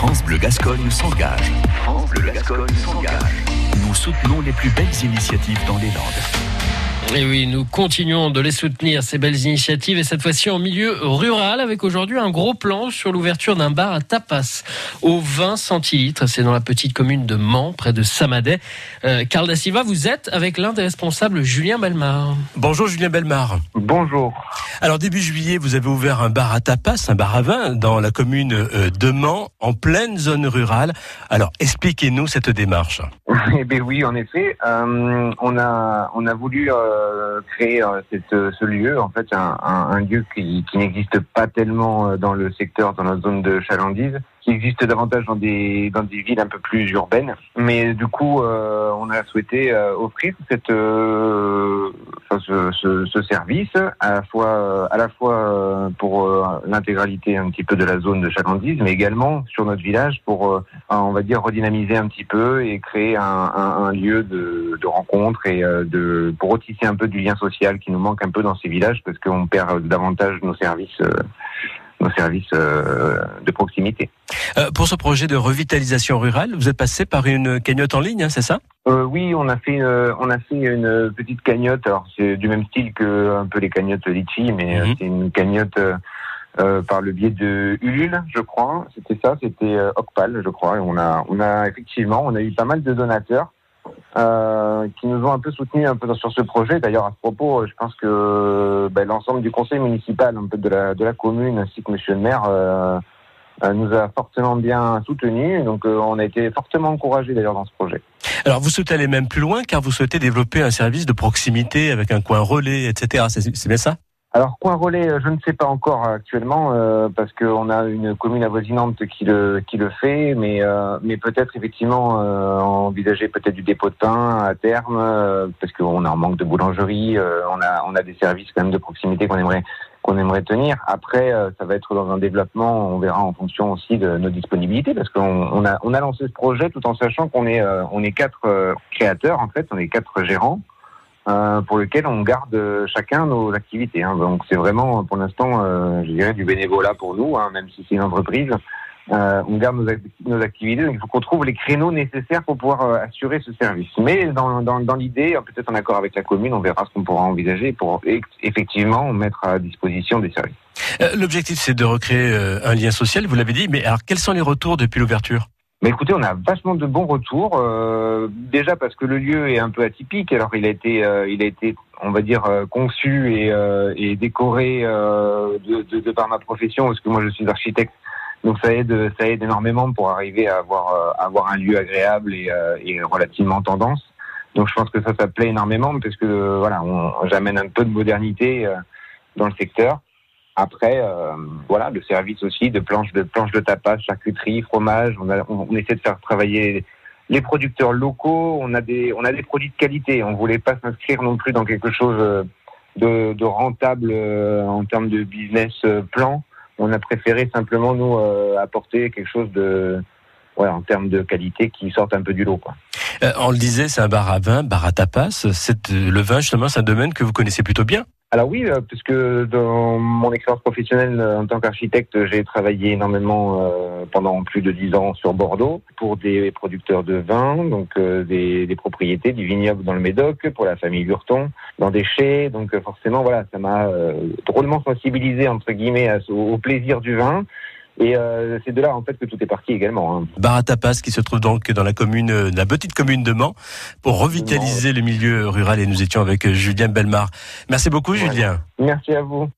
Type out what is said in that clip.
France Bleu Gascogne s'engage. France Bleu Gascogne s'engage. Nous soutenons les plus belles initiatives dans les Landes. Et oui, nous continuons de les soutenir, ces belles initiatives, et cette fois-ci en milieu rural, avec aujourd'hui un gros plan sur l'ouverture d'un bar à tapas au 20 centilitres. C'est dans la petite commune de Mans, près de Samadet. Euh, Carl Da Silva, vous êtes avec l'un des responsables, Julien Belmar. Bonjour Julien Belmar. Bonjour. Alors début juillet, vous avez ouvert un bar à tapas, un bar à vin, dans la commune euh, de Mans, en pleine zone rurale. Alors expliquez-nous cette démarche. Eh bien oui, en effet, euh, on a on a voulu euh, créer euh, cette, ce lieu, en fait, un, un, lieu qui, qui n'existe pas tellement dans le secteur, dans la zone de chalandise, qui existe davantage dans des dans des villes un peu plus urbaines. Mais du coup, euh, on a souhaité euh, offrir cette euh, ce, ce, ce, service à la fois à la fois pour l'intégralité un petit peu de la zone de chalandise, mais également sur notre village pour on va dire redynamiser un petit peu et créer un, un, un lieu de, de, rencontre et de pour retisser un peu du lien social qui nous manque un peu dans ces villages parce qu'on perd davantage nos services nos services euh, de proximité. Euh, pour ce projet de revitalisation rurale, vous êtes passé par une cagnotte en ligne, hein, c'est ça? Euh, Oui, on a fait euh, on a fait une petite cagnotte. Alors c'est du même style que un peu les cagnottes Litchi, mais -hmm. c'est une cagnotte euh, par le biais de Ulule, je crois. C'était ça, c'était Ocpal, je crois. Et on a on a effectivement on a eu pas mal de donateurs. Euh, qui nous ont un peu soutenus un peu sur ce projet. D'ailleurs, à ce propos, je pense que ben, l'ensemble du conseil municipal, un peu de la, de la commune, ainsi que Monsieur le maire, euh, nous a fortement bien soutenus. Donc, euh, on a été fortement encouragés d'ailleurs dans ce projet. Alors, vous souhaitez aller même plus loin, car vous souhaitez développer un service de proximité avec un coin relais, etc. C'est bien ça? Alors coin relais, je ne sais pas encore actuellement euh, parce qu'on a une commune avoisinante qui le qui le fait, mais euh, mais peut-être effectivement euh, envisager peut-être du dépôt de pain à terme parce qu'on a un manque de boulangerie, on a on a des services quand même de proximité qu'on aimerait qu'on aimerait tenir. Après, ça va être dans un développement, on verra en fonction aussi de nos disponibilités parce qu'on on a on a lancé ce projet tout en sachant qu'on est on est quatre créateurs en fait, on est quatre gérants. Euh, pour lequel on garde chacun nos activités. Hein. Donc c'est vraiment pour l'instant, euh, je dirais, du bénévolat pour nous, hein, même si c'est une entreprise. Euh, on garde nos, activités, donc il faut qu'on trouve les créneaux nécessaires pour pouvoir euh, assurer ce service. Mais dans, dans, l'idée, peut-être en accord avec la commune, on verra ce qu'on pourra envisager pour effectivement mettre à disposition des services. Euh, l'objectif, c'est de recréer un lien social, vous l'avez dit, mais alors quels sont les retours depuis l'ouverture? Mais écoutez, on a vachement de bons retours. Euh, déjà parce que le lieu est un peu atypique. Alors il a été, euh, il a été, on va dire, euh, conçu et, euh, et décoré euh, de, de, de, par ma profession, parce que moi je suis architecte. Donc ça aide, ça aide énormément pour arriver à avoir, à avoir un lieu agréable et, et, relativement tendance. Donc je pense que ça, ça plaît énormément parce que voilà, j'amène un peu de modernité dans le secteur. Après, euh, voilà, le service aussi de planches de planches de tapas, charcuterie, fromage. On, essaie de faire travailler les producteurs locaux. On a des on a des produits de qualité. On voulait pas s'inscrire non plus dans quelque chose de, de rentable euh, en termes de business euh, plan. On a préféré simplement nous euh, apporter quelque chose de ouais, en termes de qualité qui sorte un peu du lot. Euh, on le disait, c'est un bar à vin, bar à tapas. Le vin, justement, c'est un domaine que vous connaissez plutôt bien. Alors oui, euh, puisque dans mon expérience professionnelle euh, en tant qu'architecte, j'ai travaillé énormément euh, pendant plus de dix ans sur Bordeaux pour des producteurs de vin, donc des, des, propriétés du vignoble dans le Médoc pour la famille Lurton, dans des chais. Donc forcément, voilà, ça m'a drôlement sensibilisé entre guillemets au plaisir du vin. Et euh, c'est de là en fait que tout est parti également. Hein. Bar à tapas qui se trouve donc dans la commune, la petite commune de Mans, pour revitaliser le milieu rural. Et nous étions avec Julien Belmar. Merci beaucoup, Julien. Merci à vous.